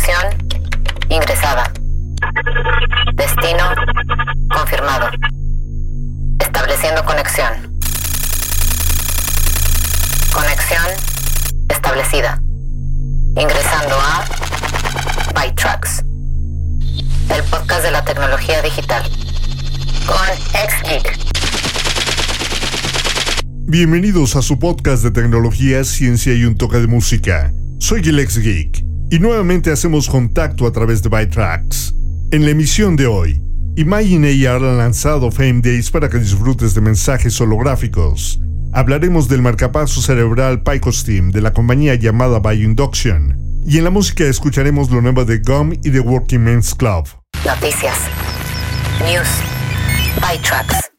Conexión ingresada. Destino confirmado. Estableciendo conexión. Conexión establecida. Ingresando a ByTrax. El podcast de la tecnología digital. Con XGeek. Bienvenidos a su podcast de tecnología, ciencia y un toque de música. Soy el ex Geek y nuevamente hacemos contacto a través de ByTrax. En la emisión de hoy, Imagine AR ha lanzado Fame Days para que disfrutes de mensajes holográficos. Hablaremos del marcapaso cerebral PycoSteam de la compañía llamada BioInduction. Y en la música escucharemos lo nuevo de GUM y The Working Men's Club. Noticias. News.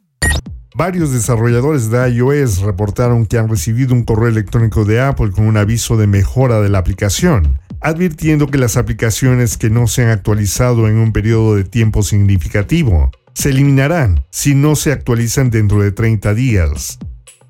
Varios desarrolladores de iOS reportaron que han recibido un correo electrónico de Apple con un aviso de mejora de la aplicación, advirtiendo que las aplicaciones que no se han actualizado en un periodo de tiempo significativo se eliminarán si no se actualizan dentro de 30 días.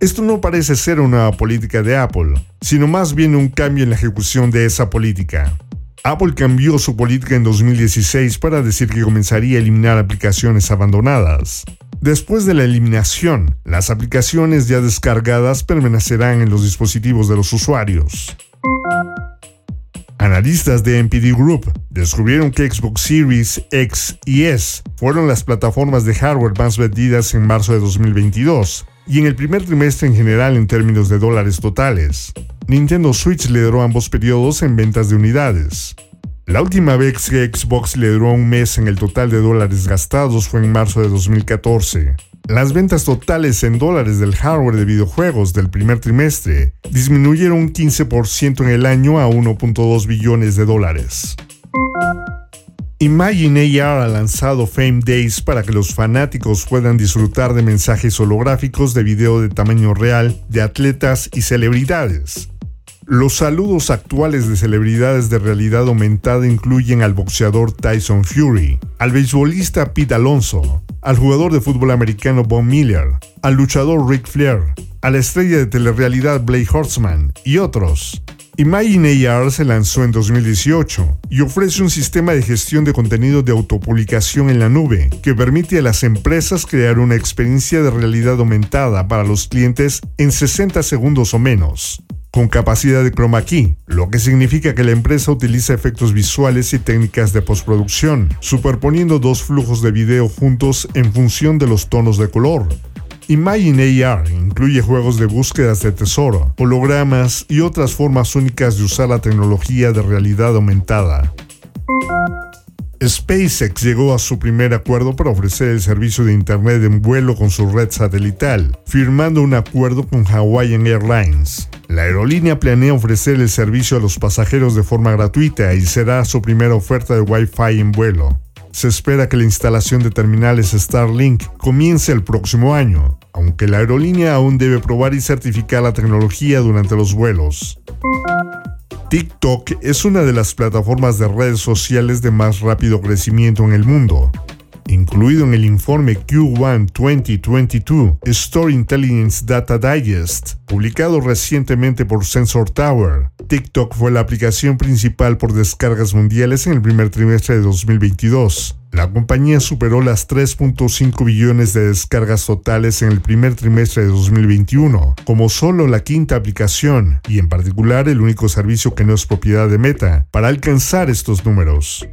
Esto no parece ser una política de Apple, sino más bien un cambio en la ejecución de esa política. Apple cambió su política en 2016 para decir que comenzaría a eliminar aplicaciones abandonadas. Después de la eliminación, las aplicaciones ya descargadas permanecerán en los dispositivos de los usuarios. Analistas de NPD Group descubrieron que Xbox Series X y S fueron las plataformas de hardware más vendidas en marzo de 2022 y en el primer trimestre en general en términos de dólares totales. Nintendo Switch lideró ambos periodos en ventas de unidades. La última vez que Xbox lideró un mes en el total de dólares gastados fue en marzo de 2014. Las ventas totales en dólares del hardware de videojuegos del primer trimestre disminuyeron un 15% en el año a 1.2 billones de dólares. Imagine AR ha lanzado Fame Days para que los fanáticos puedan disfrutar de mensajes holográficos de video de tamaño real de atletas y celebridades. Los saludos actuales de celebridades de realidad aumentada incluyen al boxeador Tyson Fury, al beisbolista Pete Alonso, al jugador de fútbol americano Von Miller, al luchador Ric Flair, a la estrella de telerrealidad Blake Horseman y otros. Imagine AR se lanzó en 2018 y ofrece un sistema de gestión de contenido de autopublicación en la nube que permite a las empresas crear una experiencia de realidad aumentada para los clientes en 60 segundos o menos, con capacidad de chroma key, lo que significa que la empresa utiliza efectos visuales y técnicas de postproducción, superponiendo dos flujos de video juntos en función de los tonos de color, Imagine AR incluye juegos de búsquedas de tesoro, hologramas y otras formas únicas de usar la tecnología de realidad aumentada. SpaceX llegó a su primer acuerdo para ofrecer el servicio de Internet en vuelo con su red satelital, firmando un acuerdo con Hawaiian Airlines. La aerolínea planea ofrecer el servicio a los pasajeros de forma gratuita y será su primera oferta de Wi-Fi en vuelo. Se espera que la instalación de terminales Starlink comience el próximo año, aunque la aerolínea aún debe probar y certificar la tecnología durante los vuelos. TikTok es una de las plataformas de redes sociales de más rápido crecimiento en el mundo, incluido en el informe Q1 2022 Store Intelligence Data Digest, publicado recientemente por Sensor Tower. TikTok fue la aplicación principal por descargas mundiales en el primer trimestre de 2022. La compañía superó las 3.5 billones de descargas totales en el primer trimestre de 2021, como solo la quinta aplicación, y en particular el único servicio que no es propiedad de Meta, para alcanzar estos números.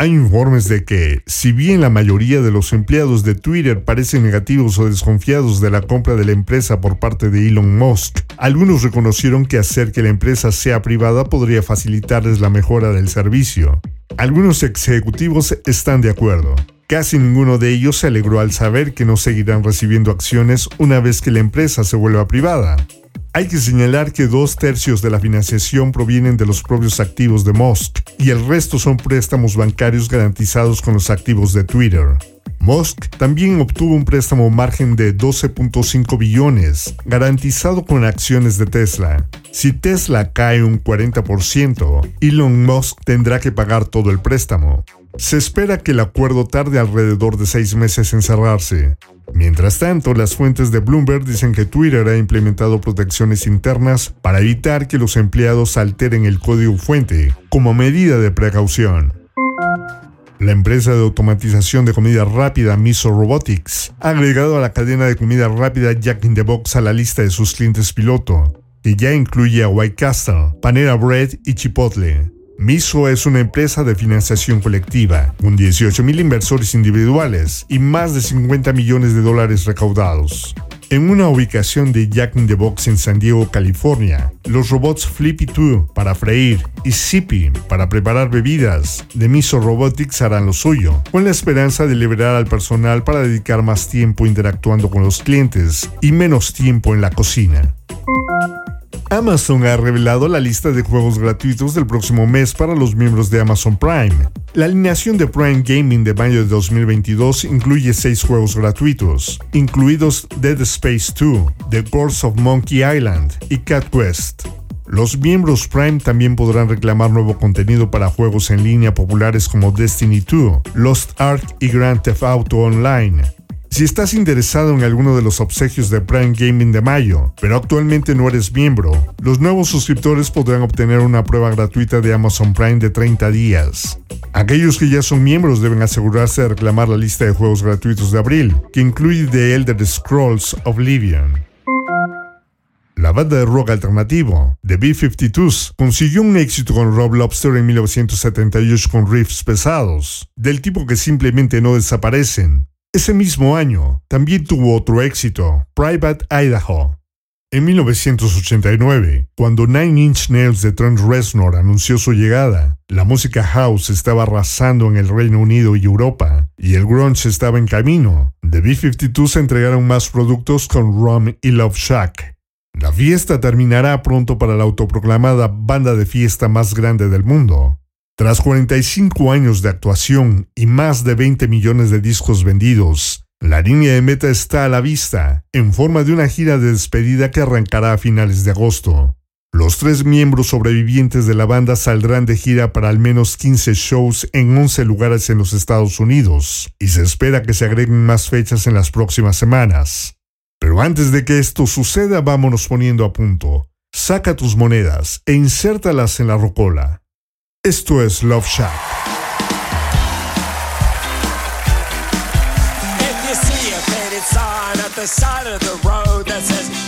Hay informes de que, si bien la mayoría de los empleados de Twitter parecen negativos o desconfiados de la compra de la empresa por parte de Elon Musk, algunos reconocieron que hacer que la empresa sea privada podría facilitarles la mejora del servicio. Algunos ejecutivos están de acuerdo. Casi ninguno de ellos se alegró al saber que no seguirán recibiendo acciones una vez que la empresa se vuelva privada. Hay que señalar que dos tercios de la financiación provienen de los propios activos de Musk y el resto son préstamos bancarios garantizados con los activos de Twitter. Musk también obtuvo un préstamo margen de 12.5 billones, garantizado con acciones de Tesla. Si Tesla cae un 40%, Elon Musk tendrá que pagar todo el préstamo. Se espera que el acuerdo tarde alrededor de seis meses en cerrarse. Mientras tanto, las fuentes de Bloomberg dicen que Twitter ha implementado protecciones internas para evitar que los empleados alteren el código fuente como medida de precaución. La empresa de automatización de comida rápida Miso Robotics ha agregado a la cadena de comida rápida Jack in the Box a la lista de sus clientes piloto, que ya incluye a White Castle, Panera Bread y Chipotle. Miso es una empresa de financiación colectiva, con 18.000 inversores individuales y más de 50 millones de dólares recaudados. En una ubicación de Jack in the Box en San Diego, California, los robots Flippy 2 para freír y Zippy para preparar bebidas de Miso Robotics harán lo suyo, con la esperanza de liberar al personal para dedicar más tiempo interactuando con los clientes y menos tiempo en la cocina. Amazon ha revelado la lista de juegos gratuitos del próximo mes para los miembros de Amazon Prime. La alineación de Prime Gaming de mayo de 2022 incluye seis juegos gratuitos, incluidos Dead Space 2, The Course of Monkey Island y Cat Quest. Los miembros Prime también podrán reclamar nuevo contenido para juegos en línea populares como Destiny 2, Lost Ark y Grand Theft Auto Online. Si estás interesado en alguno de los obsequios de Prime Gaming de mayo, pero actualmente no eres miembro, los nuevos suscriptores podrán obtener una prueba gratuita de Amazon Prime de 30 días. Aquellos que ya son miembros deben asegurarse de reclamar la lista de juegos gratuitos de abril, que incluye The Elder Scrolls Oblivion. La banda de rock alternativo, The B-52s, consiguió un éxito con Rob Lobster en 1978 con riffs pesados, del tipo que simplemente no desaparecen, ese mismo año también tuvo otro éxito, Private Idaho. En 1989, cuando Nine Inch Nails de Trent Reznor anunció su llegada, la música house estaba arrasando en el Reino Unido y Europa, y el grunge estaba en camino. The B-52 se entregaron más productos con Rum y Love Shack. La fiesta terminará pronto para la autoproclamada banda de fiesta más grande del mundo. Tras 45 años de actuación y más de 20 millones de discos vendidos, la línea de meta está a la vista, en forma de una gira de despedida que arrancará a finales de agosto. Los tres miembros sobrevivientes de la banda saldrán de gira para al menos 15 shows en 11 lugares en los Estados Unidos, y se espera que se agreguen más fechas en las próximas semanas. Pero antes de que esto suceda, vámonos poniendo a punto. Saca tus monedas e insértalas en la rocola. Esto es Love Shack. If you see a faded sign at the side of the road that says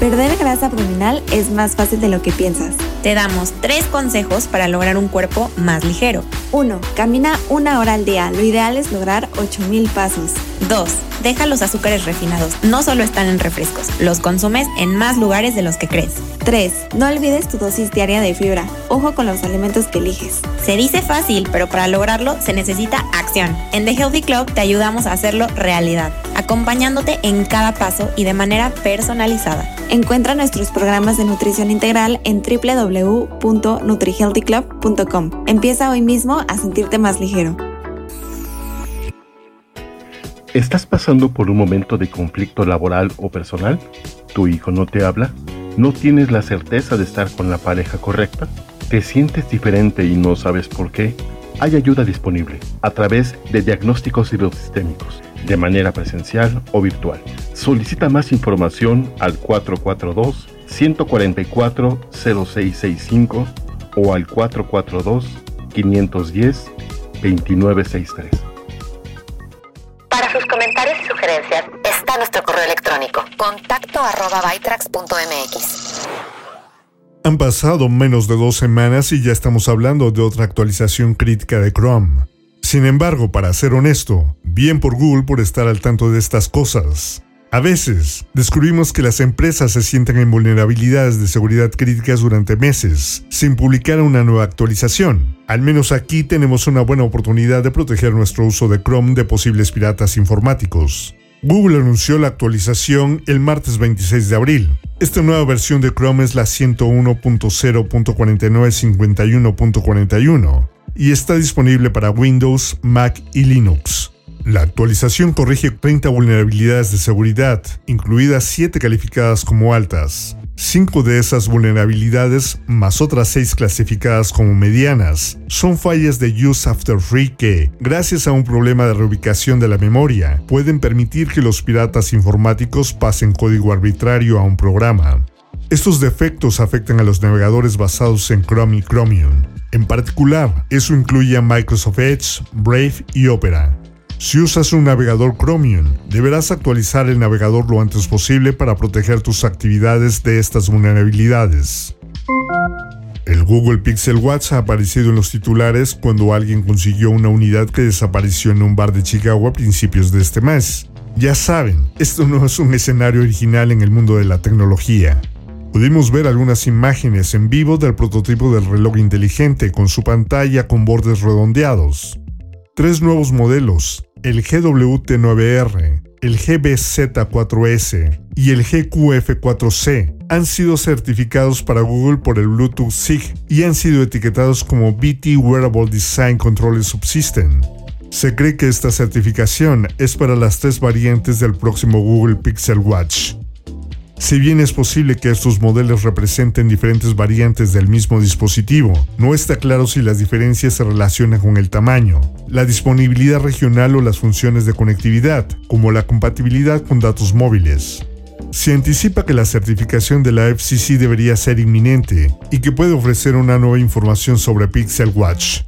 Perder grasa abdominal es más fácil de lo que piensas. Te damos tres consejos para lograr un cuerpo más ligero. 1. Camina una hora al día. Lo ideal es lograr 8000 pasos. 2. Deja los azúcares refinados. No solo están en refrescos, los consumes en más lugares de los que crees. 3. No olvides tu dosis diaria de fibra. Ojo con los alimentos que eliges. Se dice fácil, pero para lograrlo se necesita acción. En The Healthy Club te ayudamos a hacerlo realidad, acompañándote en cada paso y de manera personalizada. Encuentra nuestros programas de nutrición integral en www.nutrihealthyclub.com. Empieza hoy mismo a sentirte más ligero. ¿Estás pasando por un momento de conflicto laboral o personal? ¿Tu hijo no te habla? ¿No tienes la certeza de estar con la pareja correcta? ¿Te sientes diferente y no sabes por qué? Hay ayuda disponible a través de diagnósticos hidrosistémicos, de manera presencial o virtual. Solicita más información al 442-144-0665 o al 442-510-2963. Para sus comentarios y sugerencias está nuestro correo electrónico contacto arroba bytrax.mx. Han pasado menos de dos semanas y ya estamos hablando de otra actualización crítica de Chrome. Sin embargo, para ser honesto, bien por Google por estar al tanto de estas cosas. A veces, descubrimos que las empresas se sienten en vulnerabilidades de seguridad críticas durante meses, sin publicar una nueva actualización. Al menos aquí tenemos una buena oportunidad de proteger nuestro uso de Chrome de posibles piratas informáticos. Google anunció la actualización el martes 26 de abril. Esta nueva versión de Chrome es la 101.0.4951.41 y está disponible para Windows, Mac y Linux. La actualización corrige 30 vulnerabilidades de seguridad, incluidas 7 calificadas como altas. 5 de esas vulnerabilidades, más otras 6 clasificadas como medianas, son fallas de use after free que, gracias a un problema de reubicación de la memoria, pueden permitir que los piratas informáticos pasen código arbitrario a un programa. Estos defectos afectan a los navegadores basados en Chrome y Chromium. En particular, eso incluye a Microsoft Edge, Brave y Opera. Si usas un navegador Chromium, deberás actualizar el navegador lo antes posible para proteger tus actividades de estas vulnerabilidades. El Google Pixel Watch ha aparecido en los titulares cuando alguien consiguió una unidad que desapareció en un bar de Chicago a principios de este mes. Ya saben, esto no es un escenario original en el mundo de la tecnología. Pudimos ver algunas imágenes en vivo del prototipo del reloj inteligente con su pantalla con bordes redondeados. Tres nuevos modelos, el GWT9R, el GBZ4S y el GQF4C, han sido certificados para Google por el Bluetooth SIG y han sido etiquetados como BT Wearable Design Control Subsystem. Se cree que esta certificación es para las tres variantes del próximo Google Pixel Watch. Si bien es posible que estos modelos representen diferentes variantes del mismo dispositivo, no está claro si las diferencias se relacionan con el tamaño, la disponibilidad regional o las funciones de conectividad, como la compatibilidad con datos móviles. Se anticipa que la certificación de la FCC debería ser inminente y que puede ofrecer una nueva información sobre Pixel Watch.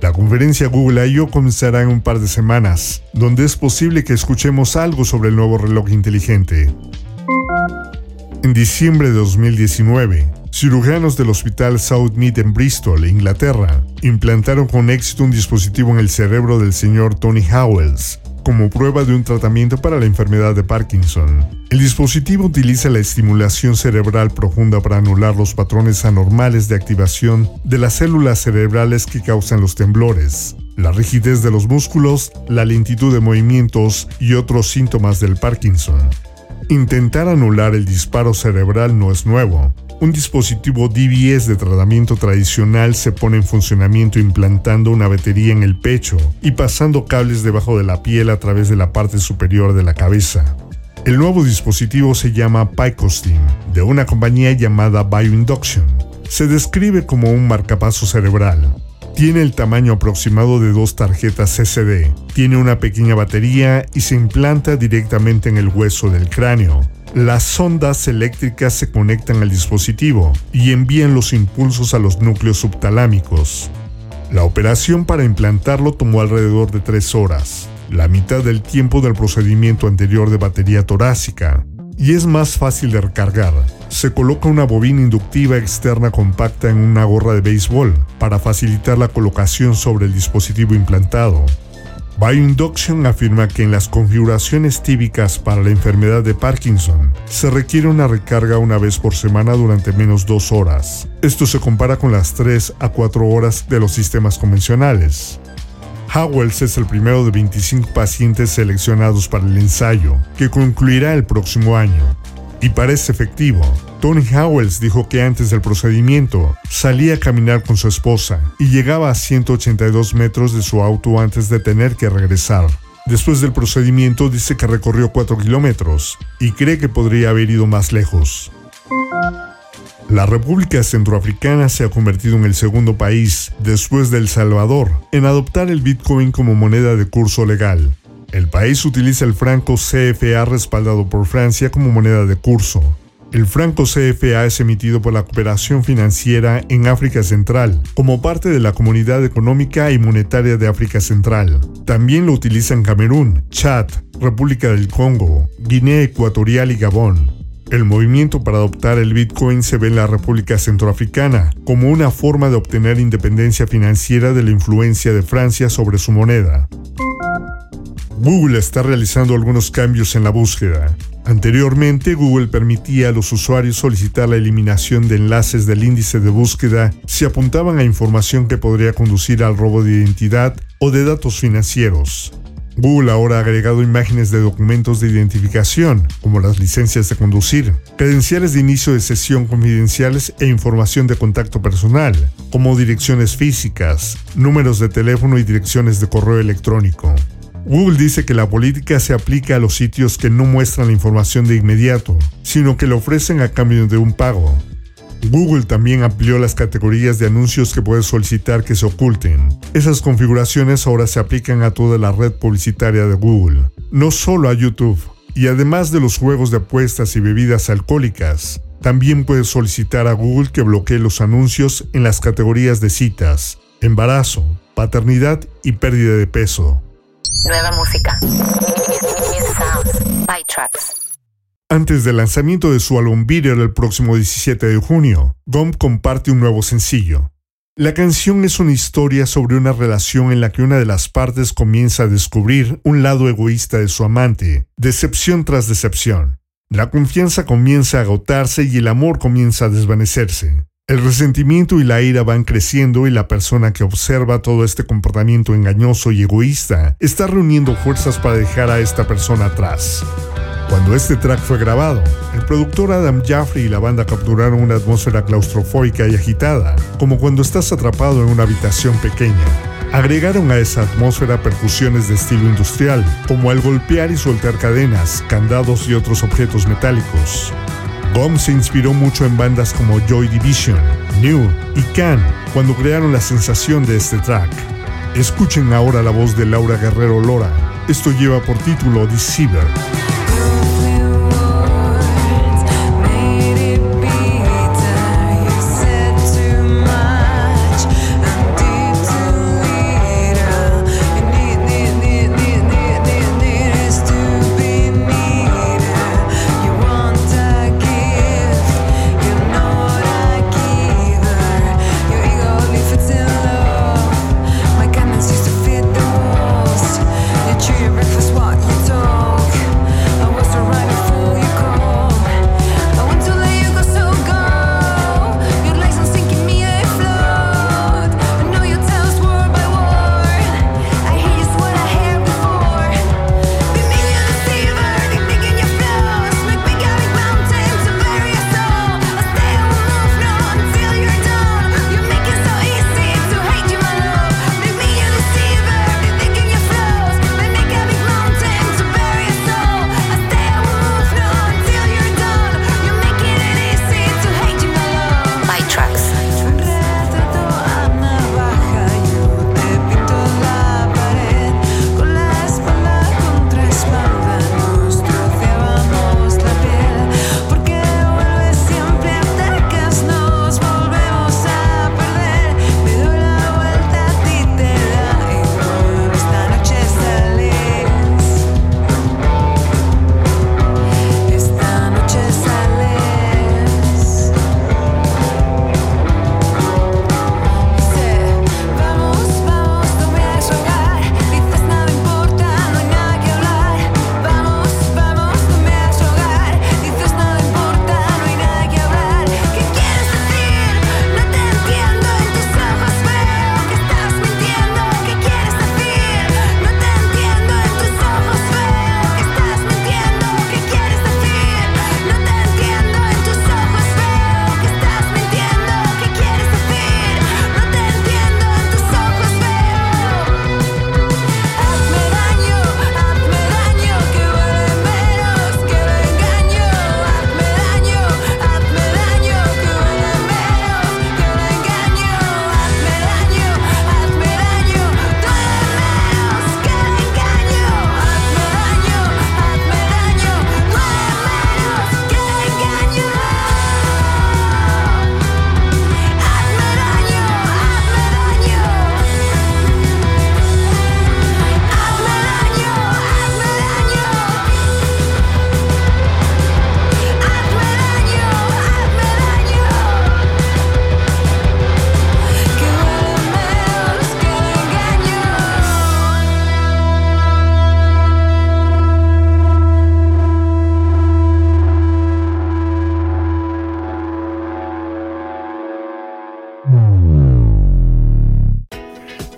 La conferencia Google I.O. comenzará en un par de semanas, donde es posible que escuchemos algo sobre el nuevo reloj inteligente. En diciembre de 2019, cirujanos del Hospital Southmead en Bristol, Inglaterra, implantaron con éxito un dispositivo en el cerebro del señor Tony Howells como prueba de un tratamiento para la enfermedad de Parkinson. El dispositivo utiliza la estimulación cerebral profunda para anular los patrones anormales de activación de las células cerebrales que causan los temblores. la rigidez de los músculos, la lentitud de movimientos y otros síntomas del Parkinson. Intentar anular el disparo cerebral no es nuevo. Un dispositivo DBS de tratamiento tradicional se pone en funcionamiento implantando una batería en el pecho y pasando cables debajo de la piel a través de la parte superior de la cabeza. El nuevo dispositivo se llama Picostim, de una compañía llamada Bioinduction. Se describe como un marcapaso cerebral. Tiene el tamaño aproximado de dos tarjetas SD, tiene una pequeña batería y se implanta directamente en el hueso del cráneo. Las ondas eléctricas se conectan al dispositivo y envían los impulsos a los núcleos subtalámicos. La operación para implantarlo tomó alrededor de tres horas, la mitad del tiempo del procedimiento anterior de batería torácica, y es más fácil de recargar. Se coloca una bobina inductiva externa compacta en una gorra de béisbol para facilitar la colocación sobre el dispositivo implantado. Bioinduction afirma que en las configuraciones típicas para la enfermedad de Parkinson se requiere una recarga una vez por semana durante menos dos horas. Esto se compara con las 3 a 4 horas de los sistemas convencionales. Howells es el primero de 25 pacientes seleccionados para el ensayo, que concluirá el próximo año. Y parece efectivo. Tony Howells dijo que antes del procedimiento salía a caminar con su esposa y llegaba a 182 metros de su auto antes de tener que regresar. Después del procedimiento dice que recorrió 4 kilómetros y cree que podría haber ido más lejos. La República Centroafricana se ha convertido en el segundo país, después de El Salvador, en adoptar el Bitcoin como moneda de curso legal. El país utiliza el franco CFA respaldado por Francia como moneda de curso. El franco CFA es emitido por la Cooperación Financiera en África Central, como parte de la Comunidad Económica y Monetaria de África Central. También lo utilizan Camerún, Chad, República del Congo, Guinea Ecuatorial y Gabón. El movimiento para adoptar el Bitcoin se ve en la República Centroafricana como una forma de obtener independencia financiera de la influencia de Francia sobre su moneda. Google está realizando algunos cambios en la búsqueda. Anteriormente, Google permitía a los usuarios solicitar la eliminación de enlaces del índice de búsqueda si apuntaban a información que podría conducir al robo de identidad o de datos financieros. Google ahora ha agregado imágenes de documentos de identificación, como las licencias de conducir, credenciales de inicio de sesión confidenciales e información de contacto personal, como direcciones físicas, números de teléfono y direcciones de correo electrónico. Google dice que la política se aplica a los sitios que no muestran la información de inmediato, sino que la ofrecen a cambio de un pago. Google también amplió las categorías de anuncios que puedes solicitar que se oculten. Esas configuraciones ahora se aplican a toda la red publicitaria de Google, no solo a YouTube. Y además de los juegos de apuestas y bebidas alcohólicas, también puedes solicitar a Google que bloquee los anuncios en las categorías de citas, embarazo, paternidad y pérdida de peso. Nueva música. By. Antes del lanzamiento de su álbum Bitter el próximo 17 de junio, Gump comparte un nuevo sencillo. La canción es una historia sobre una relación en la que una de las partes comienza a descubrir un lado egoísta de su amante, decepción tras decepción. La confianza comienza a agotarse y el amor comienza a desvanecerse. El resentimiento y la ira van creciendo y la persona que observa todo este comportamiento engañoso y egoísta está reuniendo fuerzas para dejar a esta persona atrás. Cuando este track fue grabado, el productor Adam Jaffrey y la banda capturaron una atmósfera claustrofóbica y agitada, como cuando estás atrapado en una habitación pequeña. Agregaron a esa atmósfera percusiones de estilo industrial, como al golpear y soltar cadenas, candados y otros objetos metálicos. Gom se inspiró mucho en bandas como Joy Division, New y Can cuando crearon la sensación de este track. Escuchen ahora la voz de Laura Guerrero Lora. Esto lleva por título Deceiver.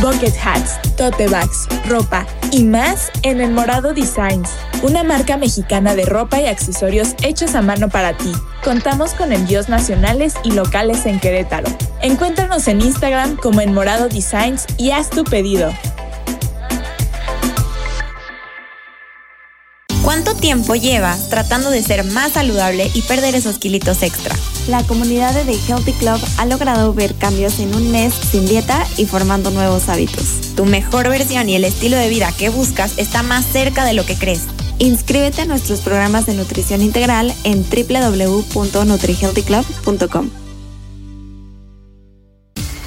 Bucket hats, tote bags, ropa y más en El Morado Designs, una marca mexicana de ropa y accesorios hechos a mano para ti. Contamos con envíos nacionales y locales en Querétaro. Encuéntranos en Instagram como El Morado Designs y haz tu pedido. ¿Cuánto tiempo llevas tratando de ser más saludable y perder esos kilitos extra? La comunidad de The Healthy Club ha logrado ver cambios en un mes sin dieta y formando nuevos hábitos. Tu mejor versión y el estilo de vida que buscas está más cerca de lo que crees. Inscríbete a nuestros programas de nutrición integral en www.nutrihealthyclub.com.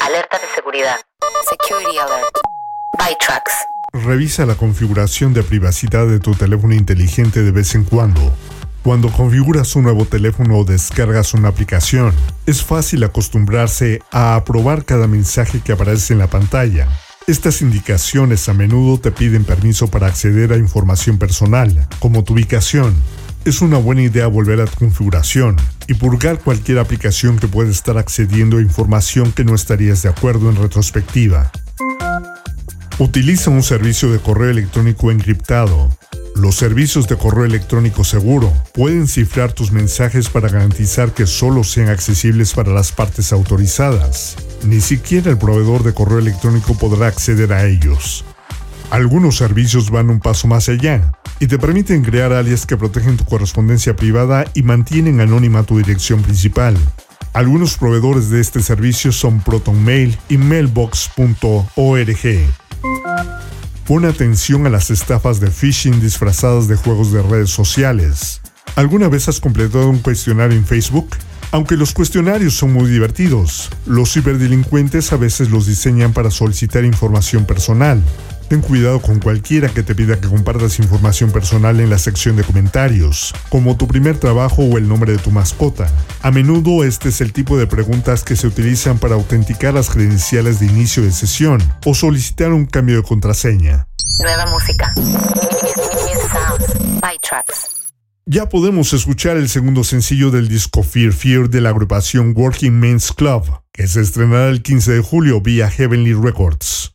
Alerta de seguridad. Security alert. ByTrax. Revisa la configuración de privacidad de tu teléfono inteligente de vez en cuando. Cuando configuras un nuevo teléfono o descargas una aplicación, es fácil acostumbrarse a aprobar cada mensaje que aparece en la pantalla. Estas indicaciones a menudo te piden permiso para acceder a información personal, como tu ubicación. Es una buena idea volver a tu configuración y purgar cualquier aplicación que pueda estar accediendo a información que no estarías de acuerdo en retrospectiva. Utiliza un servicio de correo electrónico encriptado. Los servicios de correo electrónico seguro pueden cifrar tus mensajes para garantizar que solo sean accesibles para las partes autorizadas. Ni siquiera el proveedor de correo electrónico podrá acceder a ellos. Algunos servicios van un paso más allá y te permiten crear alias que protegen tu correspondencia privada y mantienen anónima tu dirección principal. Algunos proveedores de este servicio son ProtonMail y Mailbox.org. Pon atención a las estafas de phishing disfrazadas de juegos de redes sociales. ¿Alguna vez has completado un cuestionario en Facebook? Aunque los cuestionarios son muy divertidos, los ciberdelincuentes a veces los diseñan para solicitar información personal. Ten cuidado con cualquiera que te pida que compartas información personal en la sección de comentarios, como tu primer trabajo o el nombre de tu mascota. A menudo este es el tipo de preguntas que se utilizan para autenticar las credenciales de inicio de sesión o solicitar un cambio de contraseña. Nueva música. Ya podemos escuchar el segundo sencillo del disco Fear Fear de la agrupación Working Men's Club, que se estrenará el 15 de julio vía Heavenly Records.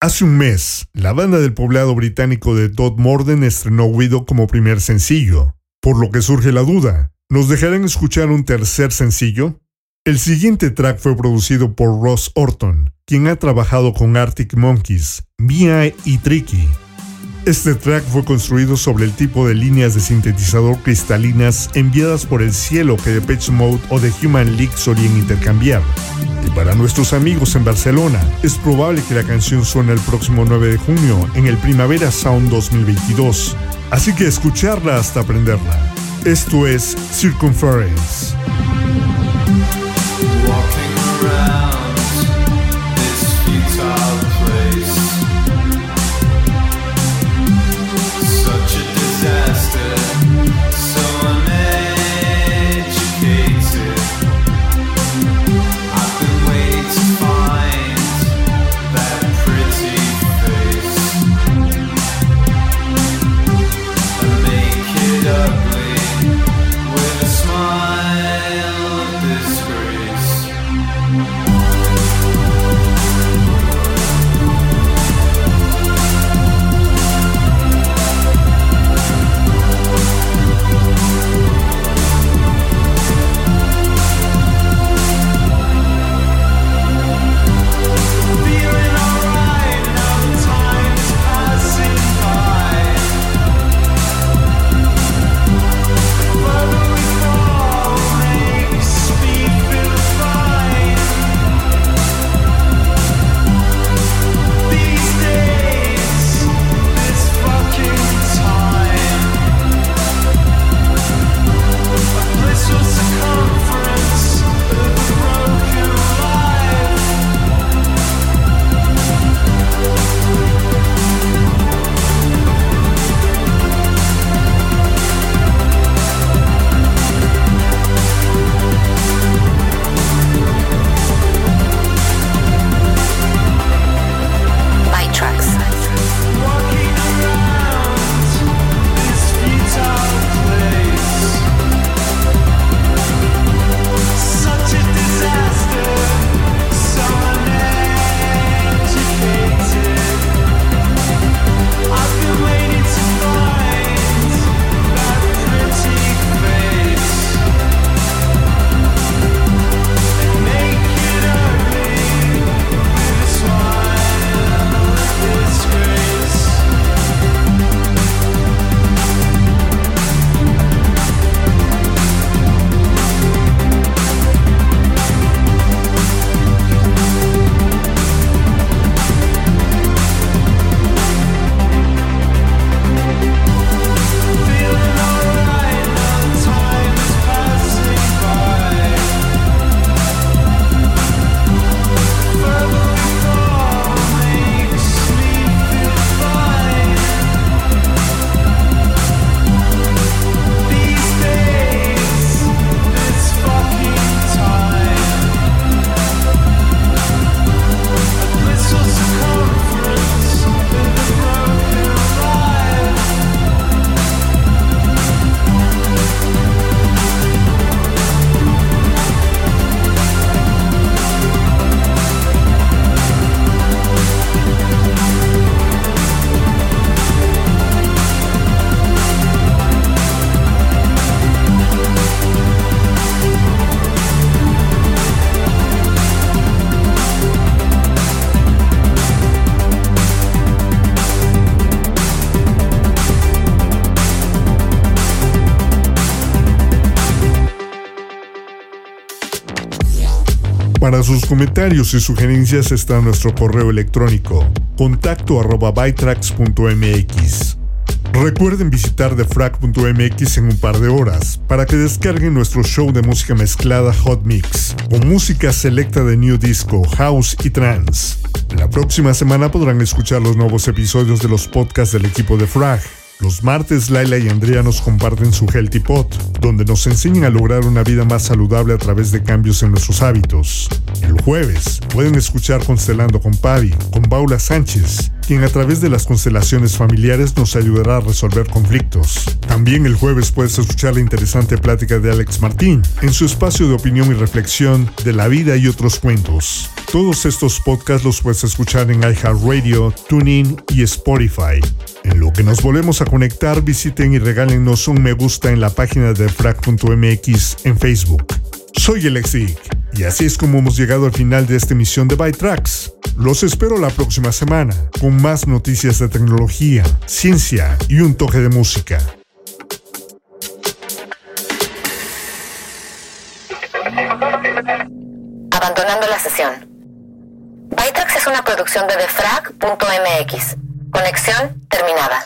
Hace un mes, la banda del poblado británico de Todd Morden estrenó Widow como primer sencillo, por lo que surge la duda, ¿nos dejarán escuchar un tercer sencillo? El siguiente track fue producido por Ross Orton, quien ha trabajado con Arctic Monkeys, B.I. y Tricky. Este track fue construido sobre el tipo de líneas de sintetizador cristalinas enviadas por el cielo que Depeche Mode o The Human League solían intercambiar. Y para nuestros amigos en Barcelona, es probable que la canción suene el próximo 9 de junio en el Primavera Sound 2022. Así que escucharla hasta aprenderla. Esto es Circumference. Para sus comentarios y sugerencias está nuestro correo electrónico contacto arroba. Recuerden visitar defrag.mx en un par de horas para que descarguen nuestro show de música mezclada Hot Mix, con música selecta de New Disco, House y Trance. La próxima semana podrán escuchar los nuevos episodios de los podcasts del equipo de Frag. Los martes Laila y Andrea nos comparten su Healthy Pot, donde nos enseñan a lograr una vida más saludable a través de cambios en nuestros hábitos. El jueves pueden escuchar Constelando con Pavi, con Paula Sánchez, quien a través de las constelaciones familiares nos ayudará a resolver conflictos. También el jueves puedes escuchar la interesante plática de Alex Martín en su espacio de opinión y reflexión de la vida y otros cuentos. Todos estos podcasts los puedes escuchar en iHeartRadio, TuneIn y Spotify. En lo que nos volvemos a conectar, visiten y regálenos un me gusta en la página de frac.mx en Facebook. Soy el y así es como hemos llegado al final de esta emisión de Tracks. Los espero la próxima semana con más noticias de tecnología, ciencia y un toque de música. Abandonando la sesión. Bytrax es una producción de defrag.mx. Conexión terminada.